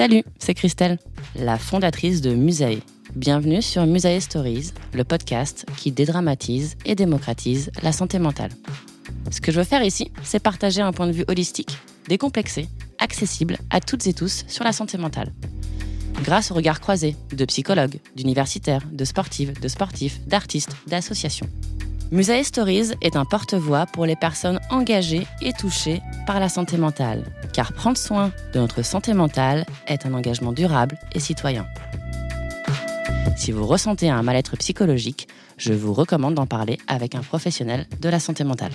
Salut, c'est Christelle, la fondatrice de Musae. Bienvenue sur Musae Stories, le podcast qui dédramatise et démocratise la santé mentale. Ce que je veux faire ici, c'est partager un point de vue holistique, décomplexé, accessible à toutes et tous sur la santé mentale. Grâce au regard croisé de psychologues, d'universitaires, de sportives, de sportifs, d'artistes, d'associations. Musae Stories est un porte-voix pour les personnes engagées et touchées par la santé mentale, car prendre soin de notre santé mentale est un engagement durable et citoyen. Si vous ressentez un mal-être psychologique, je vous recommande d'en parler avec un professionnel de la santé mentale.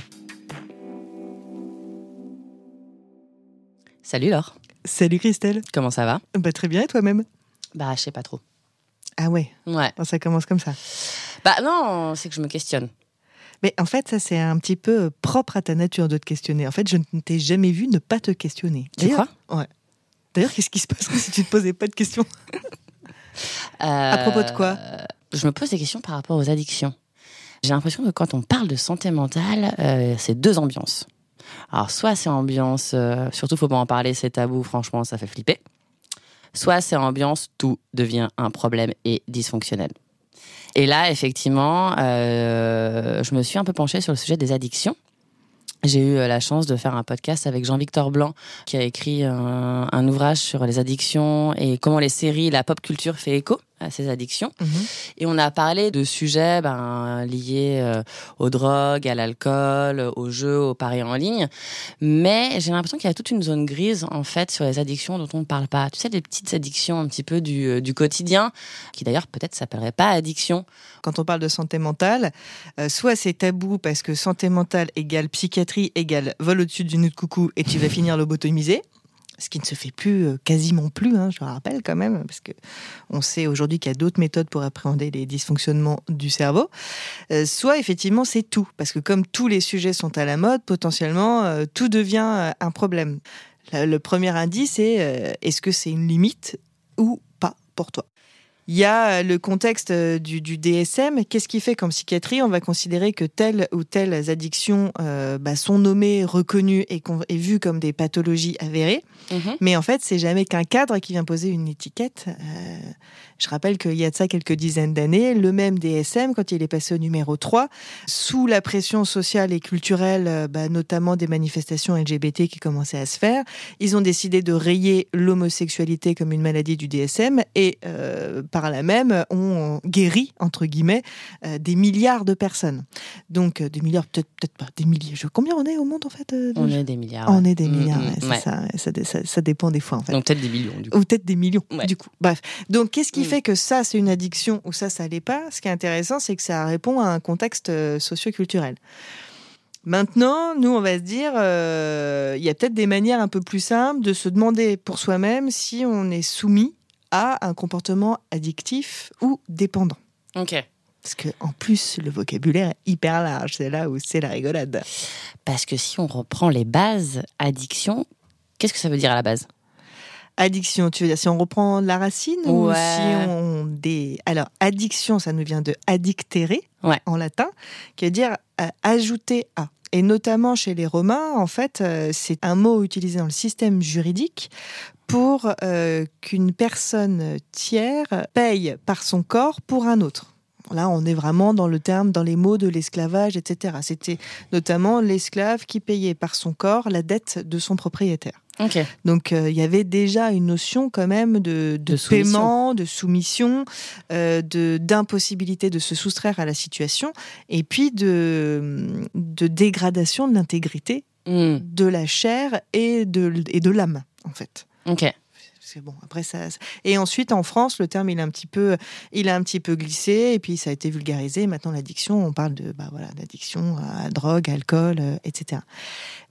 Salut Laure, Salut Christelle. comment ça va? Bah, très bien et toi-même? Bah je sais pas trop. Ah ouais, Ouais. ça commence comme ça. Bah non, c'est que je me questionne. Mais en fait, ça c'est un petit peu propre à ta nature de te questionner. En fait, je ne t'ai jamais vu ne pas te questionner. Tu D'ailleurs- crois? Ouais. D'ailleurs, qu'est-ce qui se passerait si tu te posais pas de questions? À propos de quoi? Euh, Je me pose des questions par rapport aux addictions. J'ai l'impression que quand on parle de santé mentale, euh, c'est deux ambiances. Alors, soit c'est ambiance, euh, surtout faut pas en parler, c'est tabou, franchement, ça fait flipper. Soit c'est ambiance, tout devient un problème et dysfonctionnel. Et là, effectivement, euh, je me suis un peu penchée sur le sujet des addictions. J'ai eu la chance de faire un podcast avec Jean-Victor Blanc, qui a écrit un ouvrage sur les addictions et comment les séries, la pop culture fait écho à ces addictions. Et on a parlé de sujets ben, liés euh, aux drogues, à l'alcool, aux jeux, aux paris en ligne. Mais j'ai l'impression qu'il y a toute une zone grise, en fait, sur les addictions dont on ne parle pas. Tu sais, des petites addictions un petit peu du, euh, du quotidien, qui d'ailleurs peut-être s'appelleraient pas addiction. Quand on parle de santé mentale, euh, soit c'est tabou parce que santé mentale égale psychiatrie égale vol au-dessus du nid de coucou et tu vas finir lobotomisé. Ce qui ne se fait plus, euh, quasiment plus, hein, je le rappelle quand même, parce que on sait aujourd'hui qu'il y a d'autres méthodes pour appréhender les dysfonctionnements du cerveau. Euh, soit effectivement c'est tout, parce que comme tous les sujets sont à la mode, potentiellement euh, tout devient un problème. Le, le premier indice euh, est-ce que c'est une limite ou pas pour toi? Il y a euh, le contexte euh, du, du DSM. Qu'est-ce qui fait qu'en psychiatrie, on va considérer que telles ou telles addictions euh, bah, sont nommées, reconnues et, et vues comme des pathologies avérées? Mais en fait, c'est jamais qu'un cadre qui vient poser une étiquette. Euh, je rappelle qu'il y a de ça quelques dizaines d'années, le même DSM, quand il est passé au numéro 3, sous la pression sociale et culturelle, bah, notamment des manifestations LGBT qui commençaient à se faire, ils ont décidé de rayer l'homosexualité comme une maladie du DSM et euh, par là même ont guéri, entre guillemets, euh, des milliards de personnes. Donc euh, des milliards, peut-être pas, des milliers. Je- Combien on est au monde en fait euh, On est des milliards. On est des milliards, ouais, c'est ouais. ça, ouais, ça, dé- ça- ça dépend des fois en fait. Donc peut-être des millions, du coup. Ou peut-être des millions, Ouais. du coup. Bref. Donc, qu'est-ce qui Mm. fait que ça, c'est une addiction ou ça, ça l'est pas? Ce qui est intéressant, c'est que ça répond à un contexte euh, socio-culturel. Maintenant, nous, on va se dire, euh, il y a peut-être des manières un peu plus simples de se demander pour soi-même si on est soumis à un comportement addictif ou dépendant. Ok. Parce que en plus, le vocabulaire est hyper large. C'est là où c'est la rigolade. Parce que si on reprend les bases addiction, qu'est-ce que ça veut dire à la base? Addiction, tu veux dire si on reprend la racine ou si on des alors addiction, ça nous vient de addictere Ouais. en latin, qui veut dire euh, ajouter à. Et notamment chez les Romains, en fait, euh, c'est un mot utilisé dans le système juridique pour euh, qu'une personne tiers paye par son corps pour un autre. Là, on est vraiment dans le terme, dans les mots de l'esclavage, etc. C'était notamment l'esclave qui payait par son corps la dette de son propriétaire. Ok. Donc euh, il y avait déjà une notion quand même de, de, De soumission. paiement, de soumission, euh, de d'impossibilité de se soustraire à la situation, et puis de, de dégradation de l'intégrité Hmm. de la chair et de, et de l'âme en fait. Ok. C'est bon. Après ça, ça- et ensuite en France, le terme il a un petit peu, il a un petit peu glissé et puis ça a été vulgarisé. Maintenant l'addiction, on parle de bah voilà d'addiction à drogue, alcool, euh, etc.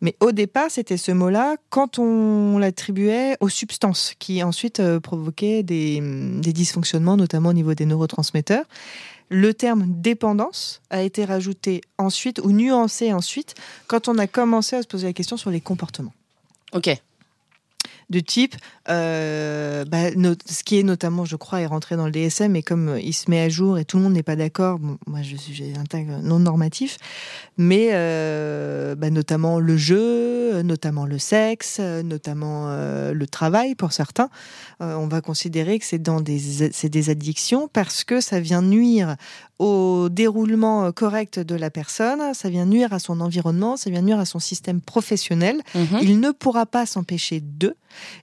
Mais au départ, c'était ce mot-là quand on l'attribuait aux substances qui ensuite euh, provoquaient des, des dysfonctionnements, notamment au niveau des neurotransmetteurs. Le terme dépendance a été rajouté ensuite ou nuancé ensuite quand on a commencé à se poser la question sur les comportements Ok. De type, euh, bah, no- ce qui est notamment, je crois, est rentré dans le DSM, et comme euh, il se met à jour et tout le monde n'est pas d'accord, bon, moi je suis j'ai un tag non normatif, mais euh, bah, notamment le jeu, notamment le sexe, notamment euh, le travail pour certains, on va considérer que c'est dans des c'est des addictions parce que ça vient nuire au déroulement correct de la personne, ça vient nuire à son environnement, ça vient nuire à son système professionnel Mhm. il ne pourra pas s'empêcher de.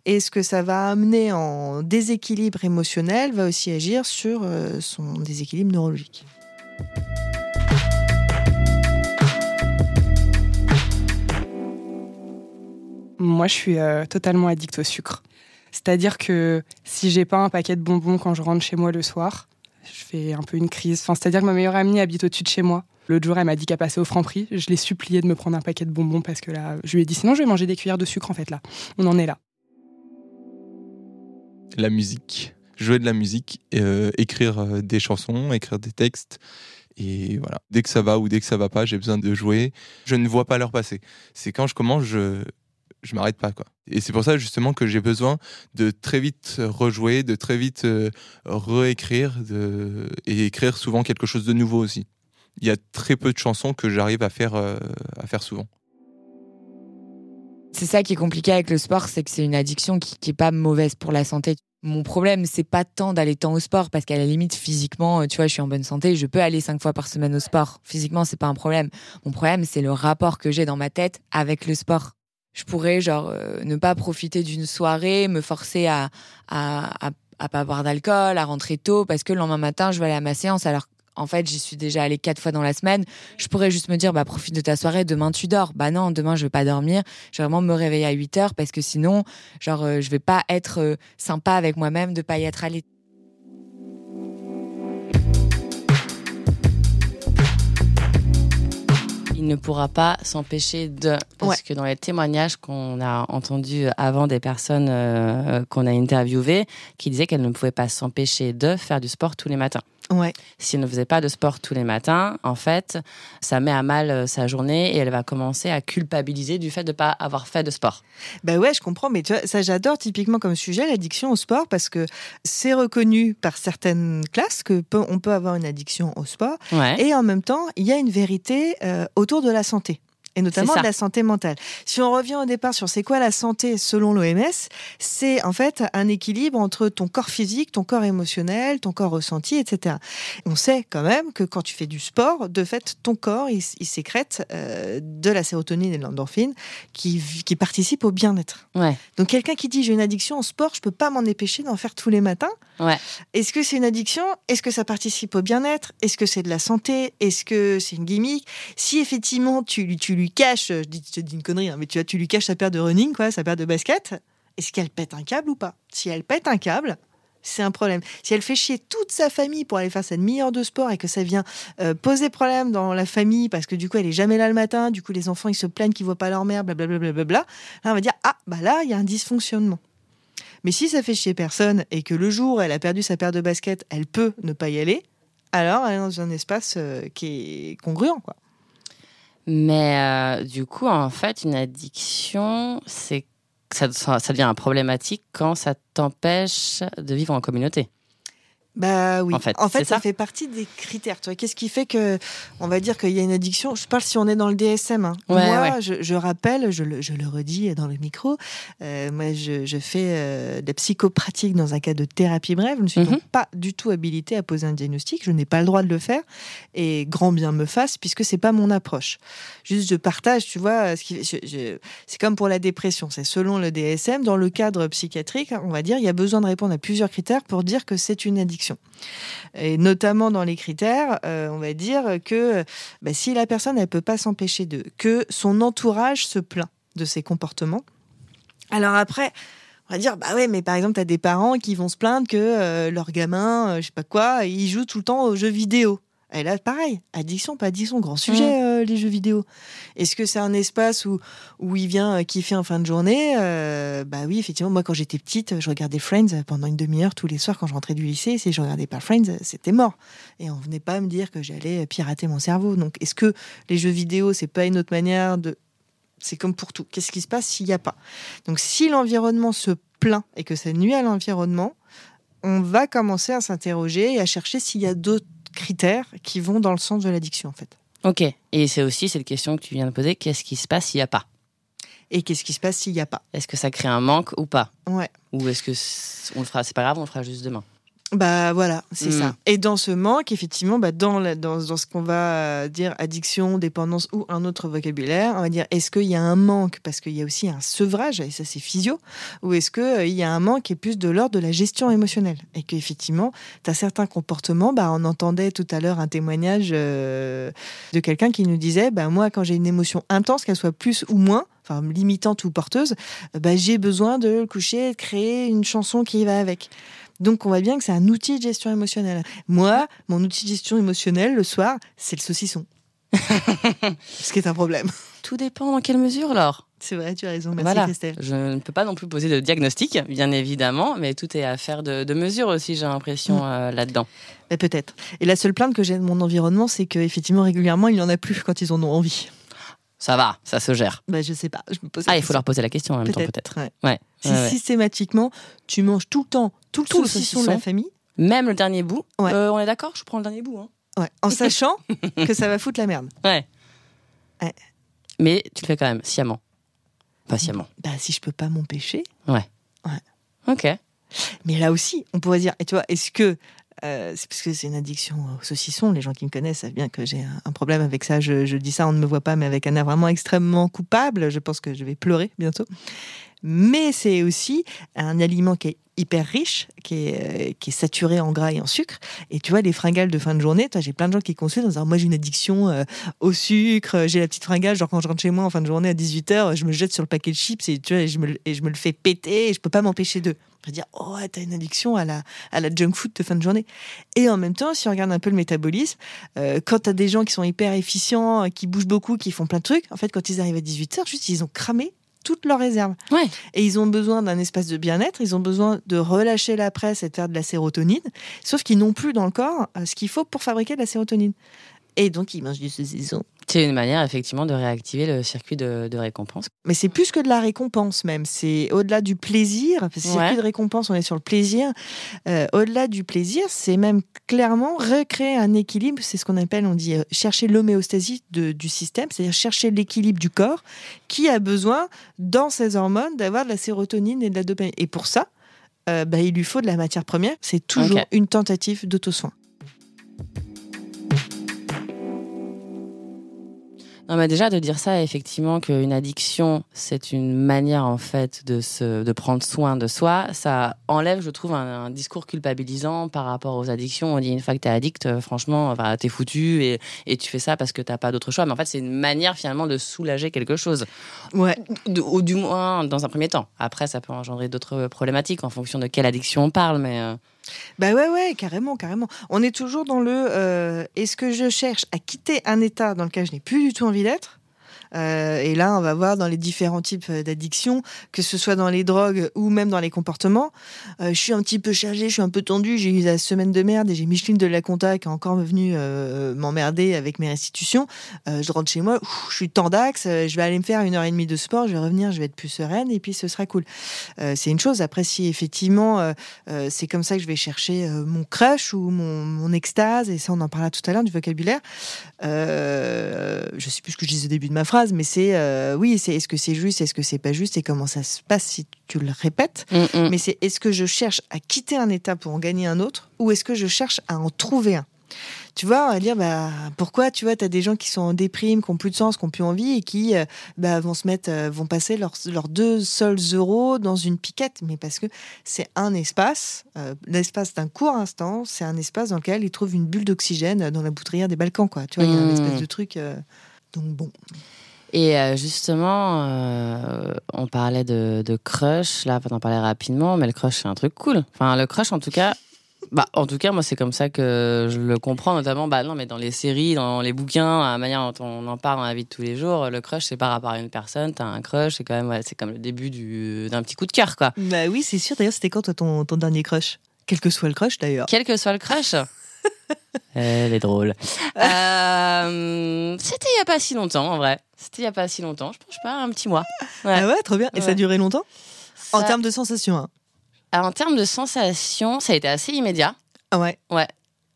Et ce que ça va amener en déséquilibre émotionnel va aussi agir sur euh, son déséquilibre neurologique. Moi, je suis euh, totalement addict au sucre. C'est-à-dire que si j'ai pas un paquet de bonbons quand je rentre chez moi le soir, je fais un peu une crise. Enfin, c'est-à-dire que ma meilleure amie habite au-dessus de chez moi. L'autre jour, elle m'a dit qu'elle passait au Franprix. Je l'ai supplié de me prendre un paquet de bonbons parce que là, je lui ai dit sinon je vais manger des cuillères de sucre en fait là. On en est là. La musique. Jouer de la musique, euh, écrire euh, des chansons, écrire des textes. Et voilà. Dès que ça va ou dès que ça va pas, j'ai besoin de jouer. Je ne vois pas l'heure passer. C'est quand je commence, je je m'arrête pas quoi. Et c'est pour ça justement que j'ai besoin de très vite rejouer, de très vite euh, réécrire et écrire souvent quelque chose de nouveau aussi. Il y a très peu de chansons que j'arrive à faire à faire souvent. C'est ça qui est compliqué avec le sport, c'est que c'est une addiction qui, qui est pas mauvaise pour la santé. Mon problème, c'est pas tant d'aller tant au sport parce qu'à la limite physiquement, euh, tu vois, je suis en bonne santé, je peux aller cinq fois par semaine au sport. Physiquement, c'est pas un problème. Mon problème, c'est le rapport que j'ai dans ma tête avec le sport. Je pourrais genre euh, ne pas profiter d'une soirée, me forcer à à, à à pas boire d'alcool, à rentrer tôt parce que le lendemain matin, je vais aller à ma séance alors en fait, j'y suis déjà allée quatre fois dans la semaine. Je pourrais juste me dire, bah, profite de ta soirée, demain tu dors. Bah non, demain je vais pas dormir. Je vais vraiment me réveiller à 8 heures parce que sinon, genre, euh, je vais pas être euh, sympa avec moi-même de pas y être allée. Il ne pourra pas s'empêcher de. Parce Ouais. que dans les témoignages qu'on a entendus avant des personnes euh, qu'on a interviewées, qui disaient qu'elles ne pouvaient pas s'empêcher de faire du sport tous les matins. Ouais. Si elle ne faisait pas de sport tous les matins, en fait, ça met à mal euh, sa journée et elle va commencer à culpabiliser du fait de ne pas avoir fait de sport. Bah ouais, je comprends, mais tu vois, ça j'adore typiquement comme sujet l'addiction au sport parce que c'est reconnu par certaines classes que peut- on peut avoir une addiction au sport Ouais. et en même temps il y a une vérité euh, autour de la santé. Et notamment de la santé mentale. Si on revient au départ sur c'est quoi la santé selon l'OMS, c'est en fait un équilibre entre ton corps physique, ton corps émotionnel, ton corps ressenti, etc. On sait quand même que quand tu fais du sport, de fait, ton corps, il, il sécrète euh, de la sérotonine et de l'endorphine qui, qui participent au bien-être. Ouais. Donc quelqu'un qui dit j'ai une addiction au sport, je peux pas m'en empêcher d'en faire tous les matins. Ouais. Est-ce que c'est une addiction? Est-ce que ça participe au bien-être? Est-ce que c'est de la santé? Est-ce que c'est une gimmick? Si effectivement tu, tu lui caches, je, te dis une connerie, hein, mais tu, tu lui caches sa paire de running, quoi, sa paire de basket, est-ce qu'elle pète un câble ou pas? Si elle pète un câble, c'est un problème. Si elle fait chier toute sa famille pour aller faire sa demi-heure de sport et que ça vient euh, poser problème dans la famille parce que du coup elle est jamais là le matin, du coup les enfants ils se plaignent qu'ils voient pas leur mère, blablabla, blablabla, là on va dire ah bah là il y a un dysfonctionnement. Mais si ça fait chier personne et que le jour elle a perdu sa paire de baskets, elle peut ne pas y aller, alors elle est dans un espace euh, qui est congruent quoi. Mais euh, du coup, en fait, une addiction, c'est ça, ça, devient problématique quand ça t'empêche de vivre en communauté. Bah oui. En fait, en fait c'est ça, ça fait partie des critères. Qu'est-ce qui fait que, on va dire qu'il y a une addiction? Je parle si on est dans le DSM. hein. Ouais, moi, ouais. Je, je rappelle, je le, je le redis dans le micro. euh, moi, je, je fais euh, de la psychopratique dans un cas de thérapie brève. Je ne suis Mhm. donc pas du tout habilitée à poser un diagnostic. Je n'ai pas le droit de le faire. Et grand bien me fasse, puisque c'est pas mon approche. Juste, je partage. Tu vois, ce qui, c'est comme pour la dépression. C'est selon le DSM, dans le cadre psychiatrique, on va dire, il y a besoin de répondre à plusieurs critères pour dire que c'est une addiction et notamment dans les critères, euh, on va dire que bah, si la personne elle peut pas s'empêcher de, que son entourage se plaint de ses comportements. Alors après, on va dire bah ouais, mais par exemple tu as des parents qui vont se plaindre que euh, leur gamin, euh, je sais pas quoi, il joue tout le temps aux jeux vidéo. Et là, pareil, addiction, pas addiction, grand sujet, euh, les jeux vidéo. Est-ce que c'est un espace où, où il vient euh, kiffer en fin de journée Euh, Bah oui, effectivement, moi quand j'étais petite, je regardais Friends pendant une demi-heure tous les soirs quand je rentrais du lycée. Si je regardais pas Friends, c'était mort. Et on venait pas me dire que j'allais pirater mon cerveau. Donc est-ce que les jeux vidéo, c'est pas une autre manière de... C'est comme pour tout. Qu'est-ce qui se passe s'il n'y a pas? Donc si l'environnement se plaint et que ça nuit à l'environnement, on va commencer à s'interroger et à chercher s'il y a d'autres critères qui vont dans le sens de l'addiction en fait. Ok. Et c'est aussi cette question que tu viens de poser qu'est-ce qui se passe s'il n'y a pas? Et qu'est-ce qui se passe s'il n'y a pas? Est-ce que ça crée un manque ou pas? Ouais. Ou est-ce que on le fera C'est pas grave, on le fera juste demain? Bah voilà, c'est ça. Et dans ce manque, effectivement, bah, dans, la- dans, dans ce qu'on va euh, dire addiction, dépendance ou un autre vocabulaire, on va dire est-ce qu'il y a un manque? Parce qu'il y a aussi un sevrage, et ça c'est physio, ou est-ce qu'il y a un manque qui est plus de l'ordre de la gestion émotionnelle? Et qu'effectivement, tu as certains comportements, bah, on entendait tout à l'heure un témoignage euh, de quelqu'un qui nous disait bah, moi, quand j'ai une émotion intense, qu'elle soit plus ou moins, enfin limitante ou porteuse, bah, j'ai besoin de le coucher, de créer une chanson qui va avec. Donc on voit bien que c'est un outil de gestion émotionnelle. Moi, mon outil de gestion émotionnelle le soir, c'est le saucisson. Ce qui est un problème. Tout dépend dans quelle mesure, alors. C'est vrai, tu as raison. Merci voilà. Christelle. Je ne peux pas non plus poser de diagnostic, bien évidemment, mais tout est affaire de, de mesure aussi, j'ai l'impression, Mm. euh, là-dedans. Mais peut-être. Et la seule plainte que j'ai de mon environnement, c'est qu'effectivement, régulièrement, il n'y en a plus quand ils en ont envie. Ça va, ça se gère. Bah, je sais pas. Je me pose la Ah, il faut leur poser la question en même temps, peut-être. ouais. Ouais. Si ouais, ouais. systématiquement, tu manges tout le temps, tout le Tout le saucisson de la famille, Même le dernier bout. Ouais. Euh, on est d'accord Je prends le dernier bout. Hein. ouais, en sachant que ça va foutre la merde. Ouais. Ouais. Mais tu le fais quand même, sciemment. Patiemment. Bah, si je peux pas m'empêcher. Ok. Mais là aussi, on pourrait dire, et tu vois, est-ce que euh, c'est parce que c'est une addiction au saucisson. Les gens qui me connaissent savent bien que j'ai un- problème avec ça. Je, je dis ça, on ne me voit pas, mais avec un air vraiment extrêmement coupable. Je pense que je vais pleurer bientôt. Mais c'est aussi un aliment qui est hyper riche, qui est, euh, qui est saturé en gras et en sucre. Et tu vois, les fringales de fin de journée, toi, j'ai plein de gens qui consultent en disant Moi, j'ai une addiction euh, au sucre, j'ai la petite fringale. Genre, quand je rentre chez moi en fin de journée à 18h, je me jette sur le paquet de chips et, tu vois, et, je, me, le- fais péter et je peux pas m'empêcher de. Dire Oh, t'as une addiction à la, junk food de fin de journée. Et en même temps, si on regarde un peu le métabolisme, euh, quand t'as des gens qui sont hyper efficients, euh, qui bougent beaucoup, qui font plein de trucs, en fait, quand ils arrivent à 18h, juste ils ont cramé toutes leurs réserves. Ouais. Et ils ont besoin d'un espace de bien-être, ils ont besoin de relâcher la presse et de faire de la sérotonine, sauf qu'ils n'ont plus dans le corps euh, ce qu'il faut pour fabriquer de la sérotonine. Et donc, ils mangent du saucisson. C'est une manière, effectivement, de réactiver le circuit de, de récompense. Mais c'est plus que de la récompense même. C'est au-delà du plaisir. Parce que Ouais. circuit de récompense, on est sur le plaisir. Euh, au-delà du plaisir, c'est même clairement recréer un équilibre. C'est ce qu'on appelle, on dit, euh, chercher l'homéostasie du système, c'est-à-dire chercher l'équilibre du corps qui a besoin, dans ses hormones, d'avoir de la sérotonine et de la dopamine. Et pour ça, euh, bah, il lui faut de la matière première. C'est toujours une tentative d'auto-soin. Non, mais déjà de dire ça, effectivement, qu'une addiction, c'est une manière en fait de se, de prendre soin de soi. Ça enlève, je trouve, un, un discours culpabilisant par rapport aux addictions. On dit une fois que t'es addict, euh, franchement, enfin, t'es foutu et, et tu fais ça parce que t'as pas d'autre choix. Mais en fait, c'est une manière finalement de soulager quelque chose, Ouais. De- ou du moins dans un premier temps. Après, ça peut engendrer d'autres problématiques en fonction de quelle addiction on parle, mais euh, Bah ouais, ouais, carrément, carrément. On est toujours dans le euh, est-ce que je cherche à quitter un état dans lequel je n'ai plus du tout envie d'être et là, on va voir dans les différents types euh, d'addictions, que ce soit dans les drogues ou même dans les comportements. Euh, je suis un petit peu chargée, je suis un peu tendue, j'ai eu la semaine de merde et j'ai Micheline de la Conta qui est encore venue euh, m'emmerder avec mes restitutions. Euh, je rentre chez moi, je suis tendax, euh, je vais aller me faire une heure et demie de sport, je vais revenir, je vais être plus sereine et puis ce sera cool. Euh, c'est une chose. Après, si effectivement euh, euh, c'est comme ça que je vais chercher euh, mon crush ou mon, extase, et ça on en parlera tout à l'heure du vocabulaire. Euh, je sais plus ce que je disais au début de ma phrase, mais c'est euh, oui, c'est est-ce que c'est juste, est-ce que c'est pas juste, et comment ça se passe si tu le répètes. Mm, mm. Mais c'est est-ce que je cherche à quitter un état pour en gagner un autre, ou est-ce que je cherche à en trouver un? Tu vois, on va dire, bah, pourquoi, tu vois, tu as des gens qui sont en déprime, qui ont plus de sens, qui ont plus envie et qui euh, bah, vont se mettre, euh, vont passer leurs, leurs deux seuls euros dans une piquette. Mais parce que c'est un espace, euh, l'espace d'un court instant, c'est un espace dans lequel ils trouvent une bulle d'oxygène dans la boutrière des Balkans, quoi. Tu vois, il y a un Mmh. espèce de truc. donc bon. Et euh, justement, euh, on parlait de, de crush, là, on en parlait rapidement, mais le crush, c'est un truc cool. Enfin, le crush, en tout cas, bah, en tout cas, moi, c'est comme ça que je le comprends, notamment, bah, non, mais dans les séries, dans les bouquins, à la manière dont on en parle dans la vie de tous les jours, le crush, c'est par rapport à une personne, t'as un crush, c'est quand même, ouais, c'est comme le début du, d'un petit coup de cœur, quoi. Bah oui, c'est sûr. D'ailleurs, c'était quand toi, ton, ton dernier crush? Quel que soit le crush, d'ailleurs. Quel que soit le crush? Elle est drôle. Euh, c'était il y a pas si longtemps, en vrai. C'était il y a pas si longtemps, je pense pas, un petit mois. Ouais. Ah ouais, trop bien. Et ça a duré longtemps En termes de sensations. hein. Alors, en termes de sensations, ça a été assez immédiat. Ah ouais. Ouais,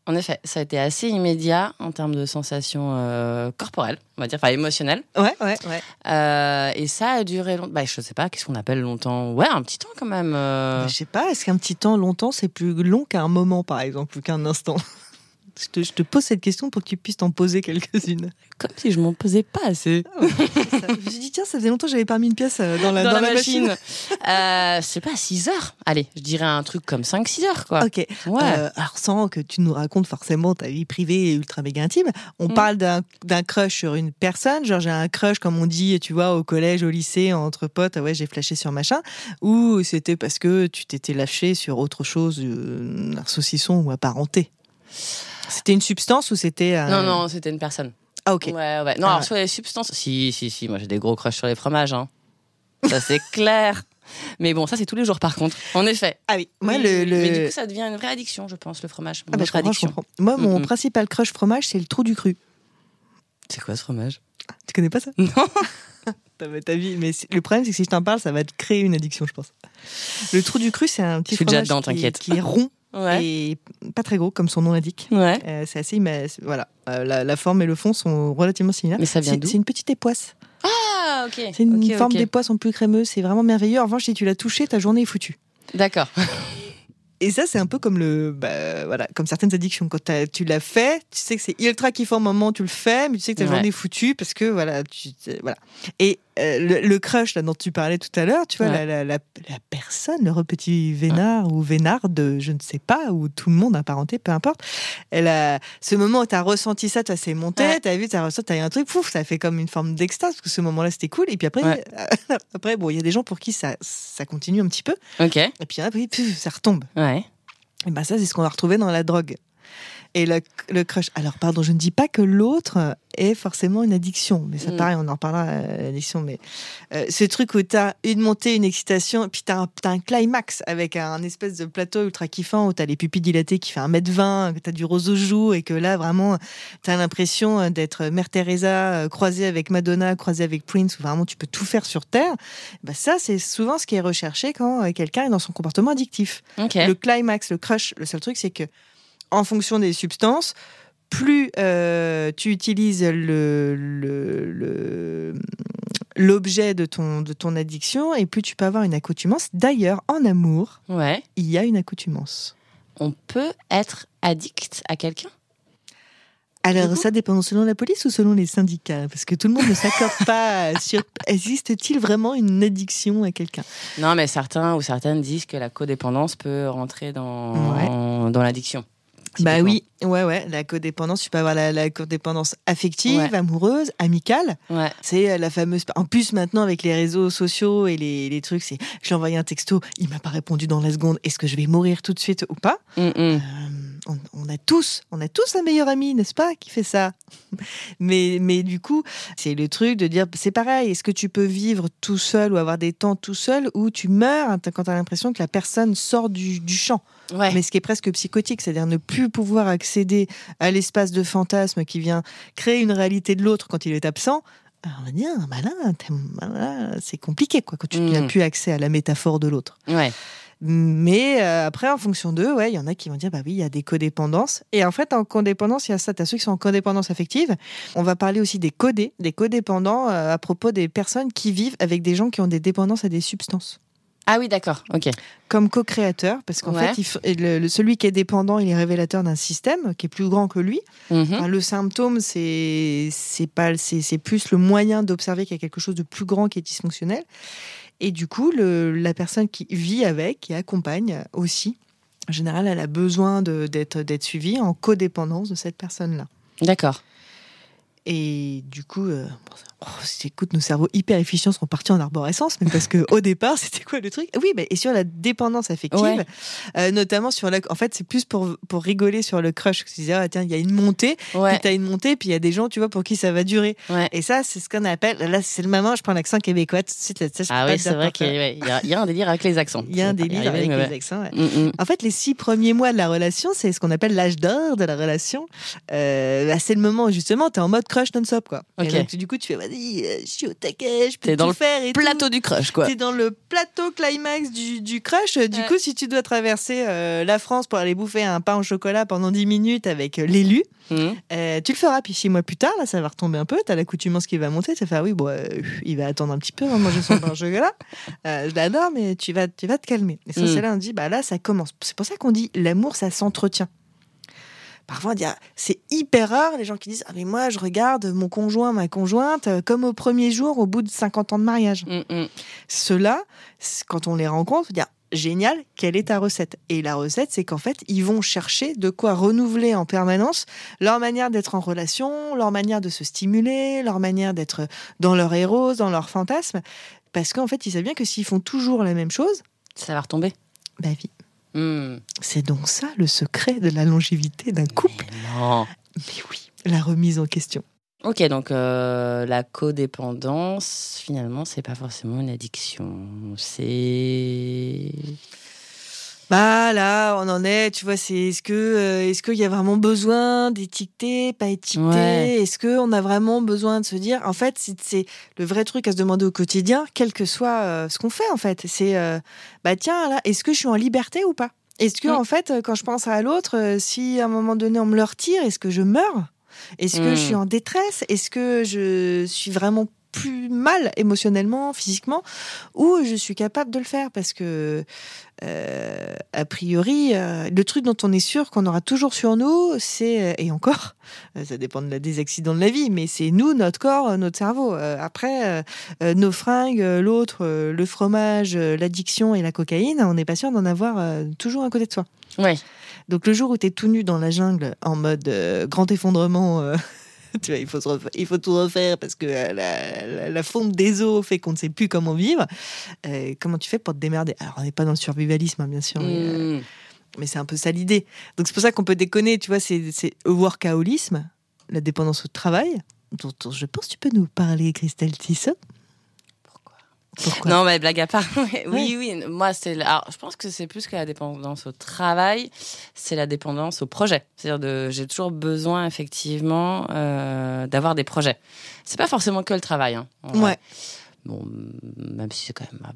en effet, ça a été assez immédiat en termes de sensations euh, corporelles, on va dire, enfin émotionnelles. Ouais, ouais, ouais. Euh, et ça a duré longtemps. Bah, je sais pas, qu'est-ce qu'on appelle longtemps? Ouais, un petit temps quand même. euh. Bah, je sais pas, est-ce qu'un petit temps, longtemps, c'est plus long qu'un moment, par exemple, ou qu'un instant? Je te, je te pose cette question pour que tu puisses t'en poser quelques-unes. Comme si je m'en posais pas assez. Ça- je me suis dit, tiens, ça faisait longtemps que j'avais pas mis une pièce euh, dans la, Dans, dans la, la machine. euh, je sais pas, 6 heures. Allez, je dirais un truc comme 5-6 heures, quoi. Ok. Ouais. Euh, alors, sans que tu nous racontes forcément ta vie privée et ultra méga intime, on Mm. parle d'un d'un crush sur une personne. Genre, j'ai un crush, comme on dit, tu vois, au collège, au lycée, entre potes, ah ouais, j'ai flashé sur machin. Ou c'était parce que tu t'étais lâché sur autre chose, euh, un saucisson ou apparenté. C'était une substance ou c'était. un- Non, non, c'était une personne. Ah, ok. Ouais, ouais. Non, Ah alors sur les substances. Si, si, si, moi j'ai des gros crushs sur les fromages, hein. Ça, c'est clair. Mais bon, ça, c'est tous les jours, par contre. En effet. Ah oui, moi, Oui, le. Mais du coup, ça devient une vraie addiction, je pense, le fromage. Ah bah, je comprends, je addiction. comprends. Moi, mon Mm, principal crush fromage, c'est le trou du cru. C'est quoi ce fromage? Tu connais pas ça? Non. T'as ta vie, mais le problème, c'est que si je t'en parle, ça va te créer une addiction, je pense. Le trou du cru, c'est un petit Je suis déjà fromage dedans, qui, est- t'inquiète. qui est rond Ouais. et pas très gros, comme son nom l'indique. Ouais. Euh, c'est assez, mais voilà, Euh, la, la forme et le fond sont relativement similaires. Mais ça vient d'où c'est une petite époisse. Ah, ok. C'est une forme ok. d'époisse en plus crémeuse. C'est vraiment merveilleux. En revanche, si tu l'as touché, ta journée est foutue. D'accord. Et ça, c'est un peu comme le, bah, voilà, comme certaines addictions. Quand tu l'as fait, tu sais que c'est ultra kiffant au moment où tu le fais, mais tu sais que ta Ouais. journée est foutue parce que voilà, tu, voilà. Et euh, le, le crush là dont tu parlais tout à l'heure, tu vois, Ouais. la, la, la, la personne, le petit vénard ou vénarde, je ne sais pas, ou tout le monde apparenté, peu importe. Elle a ce moment où t'as ressenti ça, t'as c'est monté, Ouais. t'as vu, t'as ressenti, t'as eu un truc, pouf, ça fait comme une forme d'extase parce que ce moment-là c'était cool. Et puis après, après bon, il y a des gens pour qui ça, ça continue un petit peu, Ok. et puis après, ça retombe. Et ben ça, c'est ce qu'on va retrouver dans la drogue. Et le, le crush. Alors, pardon, je ne dis pas que l'autre est forcément une addiction, mais ça, Mm. pareil, on en parlera, euh, l'addiction. Mais euh, ce truc où tu as une montée, une excitation, et puis tu as, un climax avec un espèce de plateau ultra kiffant où tu as les pupilles dilatées qui fait 1m20, que tu as du rose aux joues, et que là, vraiment, tu as l'impression d'être Mère Teresa euh, croisée avec Madonna, croisée avec Prince, où vraiment tu peux tout faire sur Terre. Ben ça, c'est souvent ce qui est recherché quand euh, quelqu'un est dans son comportement addictif le climax, le crush, le seul truc, c'est que en fonction des substances, plus euh, tu utilises le, l'objet de ton, de ton addiction, et plus tu peux avoir une accoutumance. D'ailleurs, en amour, Ouais. il y a une accoutumance. On peut être addict à quelqu'un? Alors, ça dépend selon la police ou selon les syndicats Parce que tout le monde ne s'accorde pas sur. Existe-t-il vraiment une addiction à quelqu'un? Non, mais certains ou certaines disent que la codépendance peut rentrer dans, dans l'addiction. Bah oui, ouais, ouais. La codépendance, tu peux avoir la, la codépendance affective, Ouais. amoureuse, amicale. Ouais. C'est euh, la fameuse. En plus, maintenant, avec les réseaux sociaux et les, les trucs, c'est je lui ai envoyé un texto, il m'a pas répondu dans la seconde, est-ce que je vais mourir tout de suite ou pas? Mm, mm. Euh, on, on a tous, on a tous un meilleur ami, n'est-ce pas, qui fait ça. mais, mais du coup, c'est le truc de dire, c'est pareil, est-ce que tu peux vivre tout seul ou avoir des temps tout seul ou tu meurs hein, quand tu as l'impression que la personne sort du, du champ Ouais. mais ce qui est presque psychotique, c'est-à-dire ne plus pouvoir accéder à l'espace de fantasme qui vient créer une réalité de l'autre quand il est absent. Alors, on va dire, bah là, t'es- bah là, c'est compliqué quoi, quand tu Mm. n'as plus accès à la métaphore de l'autre. Ouais. Mais euh, après, en fonction d'eux, ouais, il y en a qui vont dire, bah oui, il y a des codépendances. Et en fait, en codépendance, il y a ça. T'as ceux qui sont en codépendance affective. On va parler aussi des codés, des codépendants euh, à propos des personnes qui vivent avec des gens qui ont des dépendances à des substances Ah oui, d'accord. Ok. comme co-créateur, parce qu'en Ouais. fait, il f- et le- le- celui qui est dépendant, il est révélateur d'un système qui est plus grand que lui. Mhm. Enfin, le symptôme, c'est pas c'est c'est plus le moyen d'observer qu'il y a quelque chose de plus grand qui est dysfonctionnel. Et du coup, le, la personne qui vit avec, qui accompagne aussi, en général, elle a besoin d'être suivie en codépendance de cette personne-là. D'accord. Et du coup, euh, oh, écoute, nos cerveaux hyper efficients sont partis en arborescence, mais parce que au départ, c'était quoi le truc? Oui, bah, et sur la dépendance affective, Ouais. euh, notamment sur la. En fait, c'est plus pour, pour rigoler sur le crush. Tu disais, ah, tiens, il y a une montée, Ouais. puis t'as une montée, puis il y a des gens, tu vois, pour qui ça va durer. Ouais. Et ça, c'est ce qu'on appelle. Là, c'est le moment, je prends l'accent québécois tout de suite. Là, ça, je peux Ah oui, c'est vrai qu'il y, a- y un délire avec les accents. Il y a un délire avec les accents. Mm, mm. En fait, les six premiers mois de la relation, c'est ce qu'on appelle l'âge d'or de la relation. Euh, bah, c'est le moment où justement, t'es en mode crush non-stop, quoi. Ok. Et donc, du coup, tu fais, vas-y, euh, je suis au taquet, je peux T'es dans tout le faire et tout. Plateau du crush, quoi. T'es dans le plateau climax du, du crush. Du Ouais. coup, si tu dois traverser euh, la France pour aller bouffer un pain au chocolat pendant 10 minutes avec euh, l'élu, euh, tu le feras. Puis six mois plus tard, là, ça va retomber un peu. T'as l'accoutumance qui va monter. Ça fait, ah oui, bon, euh, il va attendre un petit peu avant de manger son pain au chocolat. Euh, je l'adore, mais tu vas, tu vas te calmer. Et ça, Mm. c'est là, on dit, bah là, ça commence. C'est pour ça qu'on dit, l'amour, ça s'entretient. Parfois, on dit, c'est hyper rare les gens qui disent Ah, mais moi, je regarde mon conjoint, ma conjointe, euh, comme au premier jour, au bout de 50 ans de mariage. Mm, mm. Ceux-là, quand on les rencontre, on dit génial, quelle est ta recette? Et la recette, c'est qu'en fait, ils vont chercher de quoi renouveler en permanence leur manière d'être en relation, leur manière de se stimuler, leur manière d'être dans leur héros, dans leur fantasme. Parce qu'en fait, ils savent bien que s'ils font toujours la même chose, Ça va retomber. bah oui. Mm. C'est donc ça le secret de la longévité d'un couple. Mais non. Mais oui, la remise en question. Ok, donc euh, la codépendance, finalement, c'est pas forcément une addiction. C'est. Bah là, on en est, tu vois, c'est est-ce que euh, est-ce qu'il y a vraiment besoin d'étiqueter, pas étiqueter? Ouais. Est-ce qu'on a vraiment besoin de se dire en fait, c'est- c'est le vrai truc à se demander au quotidien, quel que soit euh, ce qu'on fait en fait, c'est euh, bah tiens là, est-ce que je suis en liberté ou pas? Est-ce que en fait, quand je pense à l'autre, si à un moment donné on me le retire, est-ce que je meurs? Est-ce que je suis en détresse? Est-ce que je suis vraiment plus mal émotionnellement, physiquement, ou je suis capable de le faire parce que euh, a priori, euh, le truc dont on est sûr qu'on aura toujours sur nous, c'est euh, et encore, ça dépend de la- des accidents de la vie, mais c'est nous, notre corps, notre cerveau. Euh, après, nos fringues, l'autre, le fromage, l'addiction et la cocaïne, on n'est pas sûr d'en avoir toujours à côté de soi. Ouais. Donc le jour où tu es tout nu dans la jungle en mode grand effondrement, tu vois, il faut, se refa- il faut tout refaire parce que euh, la, la- la fonte des eaux fait qu'on ne sait plus comment vivre. Euh, comment tu fais pour te démerder? Alors on n'est pas dans le survivalisme, hein, bien sûr, mais, euh, Mm. mais c'est un peu ça l'idée. Donc c'est pour ça qu'on peut déconner, tu vois, c'est le workaholisme, la dépendance au travail, dont, dont je pense que tu peux nous parler, Christelle Tissot. Pourquoi Non, mais blague à part. oui, oui. Moi, c'est. Alors, je pense que c'est plus que la dépendance au travail, c'est la dépendance au projet. C'est-à-dire, de... j'ai toujours besoin, effectivement, euh, d'avoir des projets. C'est pas forcément que le travail. Hein. Ouais. Bon, même si c'est quand même.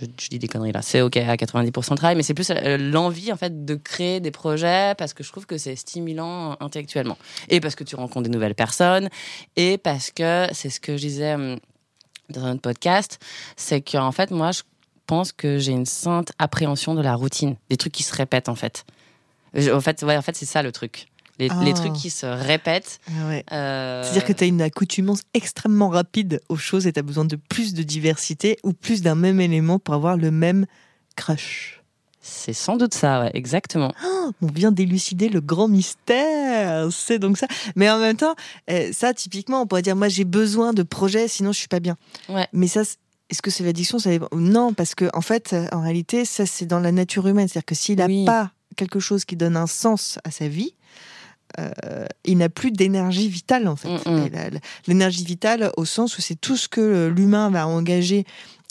Je, je dis des conneries là, c'est ok à 90% de travail, mais c'est plus euh, l'envie en fait de créer des projets parce que je trouve que c'est stimulant intellectuellement et parce que tu rencontres des nouvelles personnes et parce que c'est ce que je disais hum, dans un autre podcast, c'est qu'en fait moi je pense que j'ai une sainte appréhension de la routine, des trucs qui se répètent en fait. En fait, ouais, en fait c'est ça le truc. Les, Ah. les trucs qui se répètent. Ah ouais. euh, C'est-à-dire que tu as une accoutumance extrêmement rapide aux choses et tu as besoin de plus de diversité ou plus d'un même élément pour avoir le même crush. C'est sans doute ça, ouais, exactement. On vient d'élucider le grand mystère, c'est donc ça. Mais en même temps, euh, ça, typiquement, on pourrait dire, moi j'ai besoin de projets, sinon je suis pas bien. Ouais. Mais ça, est-ce que c'est l'addiction ça. Non, parce que en fait, euh, en réalité, ça c'est dans la nature humaine. C'est-à-dire que s'il n'a Oui. pas quelque chose qui donne un sens à sa vie, euh, il n'a plus d'énergie vitale en fait. Mm, mm. L'énergie vitale au sens où c'est tout ce que l'humain va engager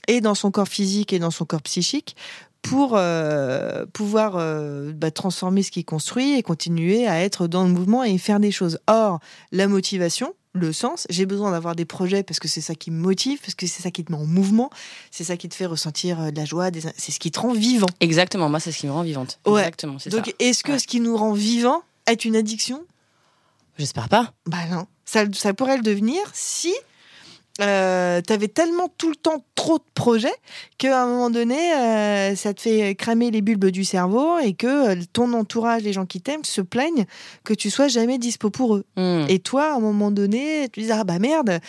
et dans son corps physique et dans son corps psychique pour euh, pouvoir euh, bah, transformer ce qu'il construit et continuer à être dans le mouvement et faire des choses. Or, la motivation, le sens, j'ai besoin d'avoir des projets parce que c'est ça qui me motive, parce que c'est ça qui te met en mouvement, c'est ça qui te fait ressentir euh, de la joie, des- c'est ce qui te rend vivant. Exactement, moi, c'est ce qui me rend vivante. Ouais. Exactement, c'est. Donc, est-ce que Ouais. ce qui nous rend vivant est une addiction? J'espère pas. Bah non. Ça, ça pourrait le devenir si euh, tu avais tellement tout le temps trop de projets qu'à un moment donné, euh, ça te fait cramer les bulbes du cerveau et que euh, ton entourage, les gens qui t'aiment, se plaignent que tu sois jamais dispo pour eux. Hmm. Et toi, à un moment donné, tu dis ah bah merde,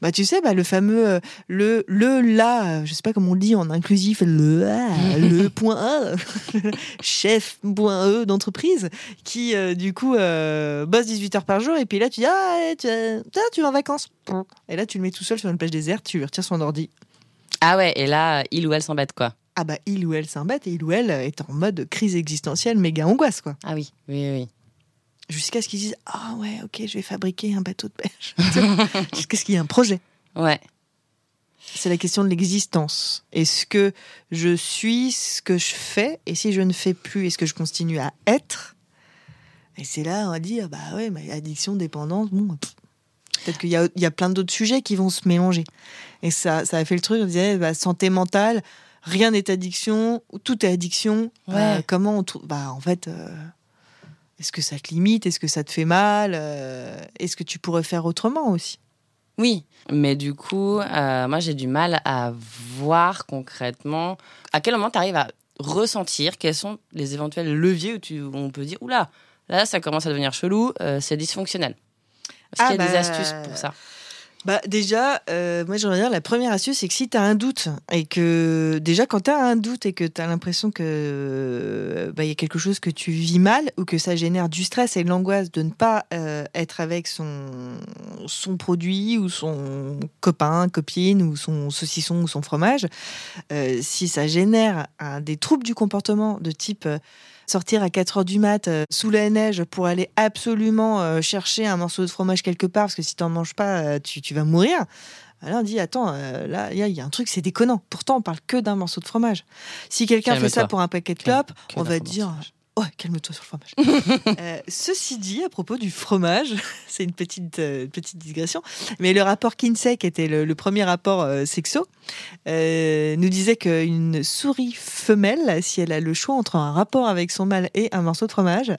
bah tu sais bah le fameux euh, le le là, je sais pas comment on le dit en inclusif, le ah, le point A, chef point E d'entreprise qui du coup bosse 18 heures par jour et puis là tu dis ah tu, tiens, tu vas en vacances et là tu le mets tout seul sur une plage déserte, tu lui retires son ordi. Ah ouais, et là, il ou elle s'embête, quoi. Ah bah il ou elle s'embête et il ou elle est en mode crise existentielle méga angoisse quoi. Ah oui, oui, oui. Jusqu'à ce qu'ils disent ah ouais ok je vais fabriquer un bateau de pêche. Jusqu'à ce qu'il y ait un projet. Ouais. C'est la question de l'existence. Est-ce que je suis ce que je fais Et si je ne fais plus, est-ce que je continue à être? Et c'est là, on va dire, bah ouais, mais addiction, dépendance, bon, pff, peut-être qu'il y a, il y a plein d'autres sujets qui vont se mélanger. Et ça, ça a fait le truc, on disait, bah, santé mentale, rien n'est addiction, tout est addiction. Ouais. Euh, comment on trouve Bah en fait, euh, est-ce que ça te limite Est-ce que ça te fait mal Euh, Est-ce que tu pourrais faire autrement aussi? Oui, mais du coup, moi j'ai du mal à voir concrètement à quel moment tu arrives à ressentir quels sont les éventuels leviers où, tu, où on peut dire oula, là ça commence à devenir chelou, c'est dysfonctionnel. Est-ce Ah qu'il y a des bah, astuces pour ça? Bah déjà, euh, moi j'aimerais dire la première astuce, c'est que si tu as un doute et que déjà quand tu as un doute et que tu as l'impression que euh, bah, il y a quelque chose que tu vis mal ou que ça génère du stress et de l'angoisse de ne pas euh, être avec son son produit ou son copain, copine ou son saucisson ou son fromage, euh, si ça génère des troubles du comportement de type sortir à 4 heures du mat euh, sous la neige pour aller absolument euh, chercher un morceau de fromage quelque part, parce que si tu n'en manges pas, euh, tu, tu vas mourir. Là, on dit, attends, là, il y, a- il y a un truc, c'est déconnant. Pourtant, on parle que d'un morceau de fromage. Si quelqu'un fait ça pour un paquet de clopes, on va dire, ouais, calme-toi sur le fromage. Euh, ceci dit, à propos du fromage, c'est une petite, euh, petite digression, mais le rapport Kinsey, qui était le, le premier rapport euh, sexo, nous disait qu'une souris femelle, si elle a le choix entre un rapport avec son mâle et un morceau de fromage,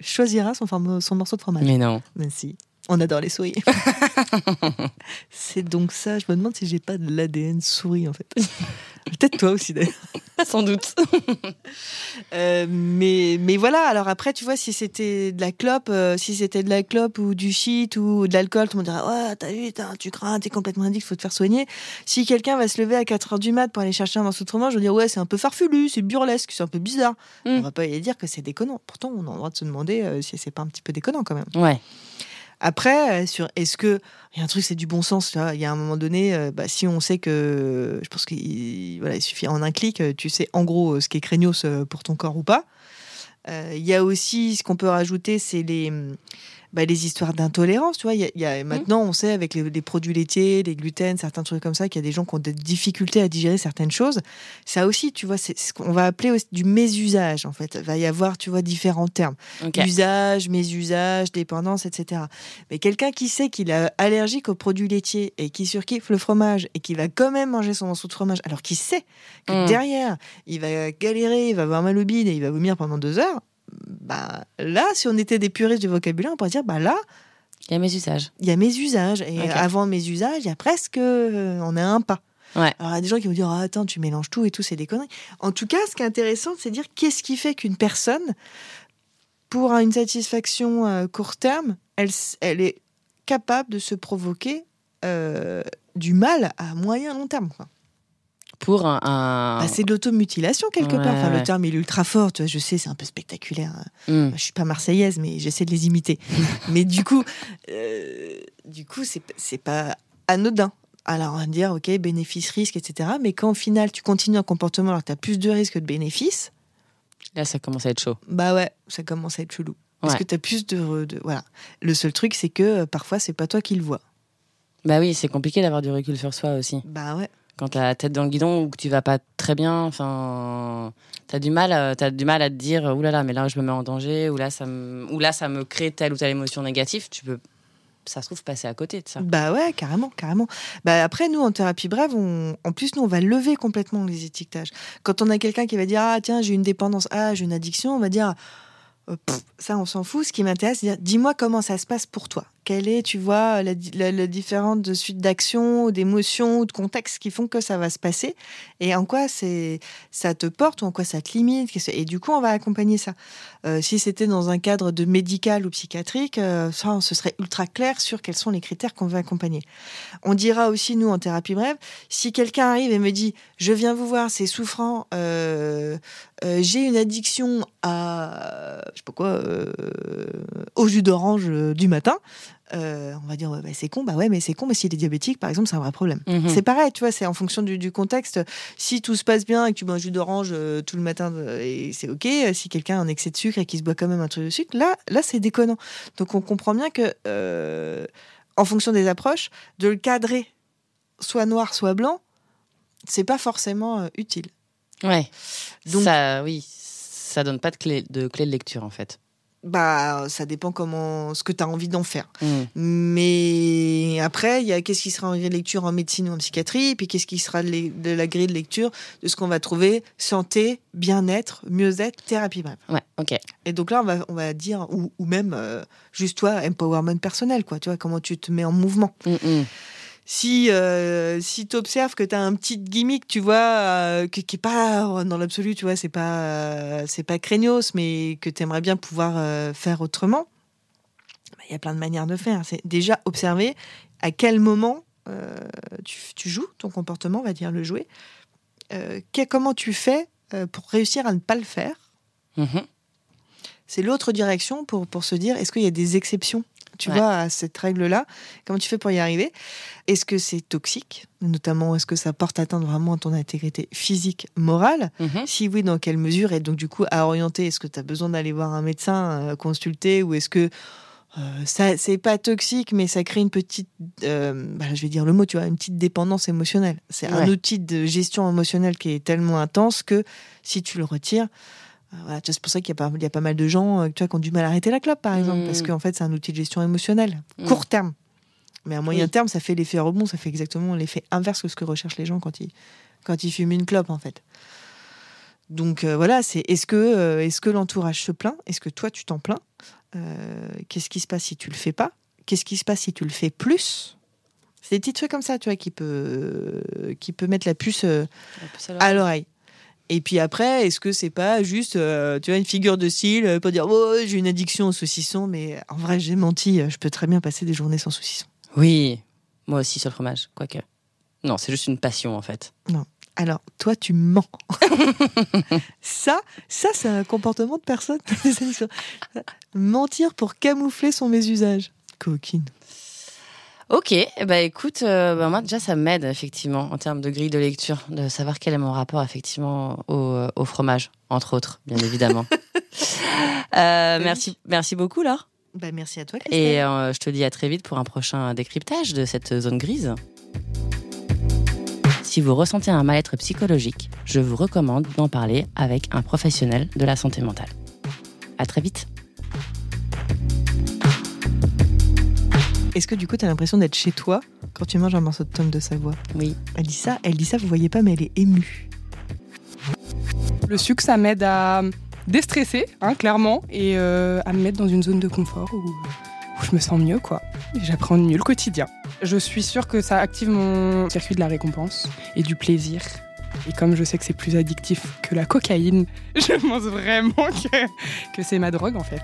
choisira son, son morceau de fromage. Mais non. Mais si, on adore les souris. c'est donc ça, je me demande si j'ai pas de l'ADN souris en fait. Peut-être toi aussi d'ailleurs. Sans doute. Euh, mais, mais voilà, alors après, tu vois, si c'était de la clope, euh, si c'était de la clope ou du shit ou de l'alcool, tout le monde dirait Ouais, t'as vu, t'as- tu crains, t'es complètement addict, faut te faire soigner. Si quelqu'un va se lever à 4 heures du mat pour aller chercher un morceau de fromage, je vais dire Ouais, c'est un peu farfelu, c'est burlesque, c'est un peu bizarre. Mm. On va pas y dire que c'est déconnant. Pourtant, on a le droit de se demander euh, si c'est pas un petit peu déconnant quand même. Ouais. Après, euh, sur est-ce que il y a un truc, c'est du bon sens. Il y a un moment donné, euh, bah, si on sait que, je pense qu'il voilà, il suffit en un clic, euh, tu sais en gros ce qui est craignos pour ton corps ou pas. Il y a aussi ce qu'on peut rajouter, c'est les bah, les histoires d'intolérance. Tu vois, y a, y a- maintenant on sait avec les, les produits laitiers, les gluten, certains trucs comme ça, qu'il y a des gens qui ont des difficultés à digérer certaines choses. Ça aussi, tu vois, c'est ce qu'on va appeler aussi du mésusage. En fait, il va y avoir, tu vois, différents termes usage, mésusage, dépendance, etc. Mais quelqu'un qui sait qu'il est allergique aux produits laitiers et qui surkiffe le fromage et qui va quand même manger son morceau de fromage, alors qu'il sait que Mm. derrière, il va galérer, il va avoir mal au bide et il va vomir pendant deux heures, bah là, si on était des puristes du vocabulaire, on pourrait dire, bah là, Il y a mes usages. il y a mes usages. Et avant mes usages, il y a presque, euh, on est un pas. Ouais. Alors, il y a des gens qui vont dire, ah, attends, tu mélanges tout et tout, c'est des conneries. En tout cas, ce qui est intéressant, c'est de dire qu'est-ce qui fait qu'une personne, pour une satisfaction euh, court terme, elle, est capable de se provoquer euh, du mal à moyen long terme. Quoi. Pour un. un- Bah, c'est de l'automutilation quelque Ouais, part. Enfin, le terme il est ultra fort, tu vois, je sais, c'est un peu spectaculaire. hein. Hmm. Je suis pas marseillaise, mais j'essaie de les imiter. mais du coup, euh, du coup, c'est pas anodin. Alors on va dire, ok, bénéfice, risque, etc. Mais quand au final tu continues un comportement alors que tu as plus de risques que de bénéfices, Là, ça commence à être chaud. Bah ouais, ça commence à être chelou. Parce Ouais. que t'as plus de, de- Voilà. Le seul truc, c'est que euh, parfois, c'est pas toi qui le vois. Bah oui, c'est compliqué d'avoir du recul sur soi aussi. Bah ouais. Quand t'as la tête dans le guidon ou que tu vas pas très bien, enfin, t'as du mal, t'as du mal à te dire, oulala, là là, mais là je me mets en danger, ou là ça me, ou là ça me crée telle ou telle émotion négative. Tu peux, ça se trouve passer à côté de ça. Bah ouais, carrément, carrément. Bah après, nous, en thérapie brève, on... en plus, nous, on va lever complètement les étiquetages. Quand on a quelqu'un qui va dire Ah, tiens, j'ai une dépendance, ah, j'ai une addiction, on va dire Euh, Ça, on s'en fout. Ce qui m'intéresse, c'est dire Dis-moi comment ça se passe pour toi. Quelle est, tu vois, la, la, la différente suite d'actions, ou d'émotions, ou de contextes qui font que ça va se passer et en quoi ça te porte ou en quoi ça te limite. Et du coup, on va accompagner ça. Euh, si c'était dans un cadre de médical ou psychiatrique, euh, ça, ce serait ultra clair sur quels sont les critères qu'on va accompagner. On dira aussi, nous, en thérapie brève, si quelqu'un arrive et me dit Je viens vous voir, c'est souffrant, euh, j'ai une addiction à, je sais pas quoi, au jus d'orange du matin, euh, on va dire bah, C'est con, bah ouais, mais c'est con, mais s'il est diabétique, par exemple, c'est un vrai problème. Mhm. C'est pareil, tu vois, c'est en fonction du, du contexte. Si tout se passe bien et que tu bois un jus d'orange euh, tout le matin, euh, et c'est ok. Si quelqu'un a un excès de sucre et qu'il se boit quand même un truc de sucre, là, là c'est déconnant. Donc on comprend bien que, euh, en fonction des approches, de le cadrer, soit noir, soit blanc, c'est pas forcément utile. Ouais. Donc- ça, oui, ça donne pas de clé de clé de lecture en fait. Bah, ça dépend comment, ce que tu as envie d'en faire. Mhm. Mais après, il y a qu'est-ce qui sera en grille de lecture en médecine ou en psychiatrie, puis qu'est-ce qui sera de, la grille de lecture de ce qu'on va trouver santé, bien-être, mieux-être, thérapie brève. Ouais, ok. Et donc là, on va, on va dire, ou, ou même euh, juste toi, empowerment personnel, quoi, tu vois, comment tu te mets en mouvement. Mhm. Si, euh, si tu observes que tu as un petit gimmick, tu vois, euh, qui, qui est pas dans l'absolu, tu vois, c'est pas, euh, c'est pas craignos, mais que tu aimerais bien pouvoir euh, faire autrement, bah, il y a plein de manières de faire. C'est déjà observer à quel moment tu, tu joues ton comportement, on va dire le jouer. Que- comment tu fais pour réussir à ne pas le faire Mhm. c'est l'autre direction pour, pour se dire est-ce qu'il y a des exceptions? Tu Ouais. vois, à cette règle-là. Comment tu fais pour y arriver? Est-ce que c'est toxique? Notamment, est-ce que ça porte atteinte vraiment à ton intégrité physique, morale? Mhm. Si oui, dans quelle mesure? Et donc, du coup, à orienter, est-ce que tu as besoin d'aller voir un médecin, euh, consulter? Ou est-ce que euh, ça, c'est pas toxique, mais ça crée une petite, euh, bah, je vais dire le mot, tu vois, une petite dépendance émotionnelle. C'est un outil de gestion émotionnelle qui est tellement intense que si tu le retires, voilà, tu vois, c'est pour ça qu'il y, a pas- il y a pas mal de gens euh, tu vois, qui ont du mal à arrêter la clope, par exemple, Mm. parce qu'en fait, c'est un outil de gestion émotionnelle, Mm. court terme. Mais à moyen Oui. terme, ça fait l'effet rebond, ça fait exactement l'effet inverse que ce que recherchent les gens quand ils, quand ils fument une clope, en fait. Donc euh, voilà, c'est est-ce que, euh, est-ce que l'entourage se plaint? Est-ce que toi, tu t'en plains? Euh, Qu'est-ce qui se passe si tu le fais pas? Qu'est-ce qui se passe si tu le fais plus? C'est des petits trucs comme ça, tu vois, qui peut, qui peut mettre la puce à l'oreille. Et puis après, est-ce que c'est pas juste, euh, tu vois, une figure de style euh, pour dire, oh, j'ai une addiction au saucisson, mais en vrai, j'ai menti, euh, je peux très bien passer des journées sans saucisson. Oui, moi aussi sur le fromage, quoique. Non, c'est juste une passion en fait. Alors, toi, tu mens. ça, ça, c'est un comportement de personne. Mentir pour camoufler son mésusage. Coquine. Ok, ben écoute, euh, bah, moi déjà ça m'aide effectivement en termes de grille de lecture, de savoir quel est mon rapport effectivement au, euh, au fromage, entre autres, bien évidemment. Euh, merci, merci beaucoup Laure. Bah, merci à toi, Christelle. Et euh, je te dis à très vite pour un prochain décryptage de cette zone grise. Si vous ressentez un mal-être psychologique, je vous recommande d'en parler avec un professionnel de la santé mentale. À très vite. Est-ce que du coup, tu as l'impression d'être chez toi quand tu manges un morceau de tome de Savoie? Oui. Elle dit ça, elle dit ça, vous voyez pas, mais elle est émue. Le sucre, ça m'aide à déstresser, hein, clairement, et euh, à me mettre dans une zone de confort où, où je me sens mieux, quoi. Et j'apprends mieux le quotidien. Je suis sûre que ça active mon circuit de la récompense et du plaisir. Et comme je sais que c'est plus addictif que la cocaïne, je pense vraiment que, que c'est ma drogue, en fait.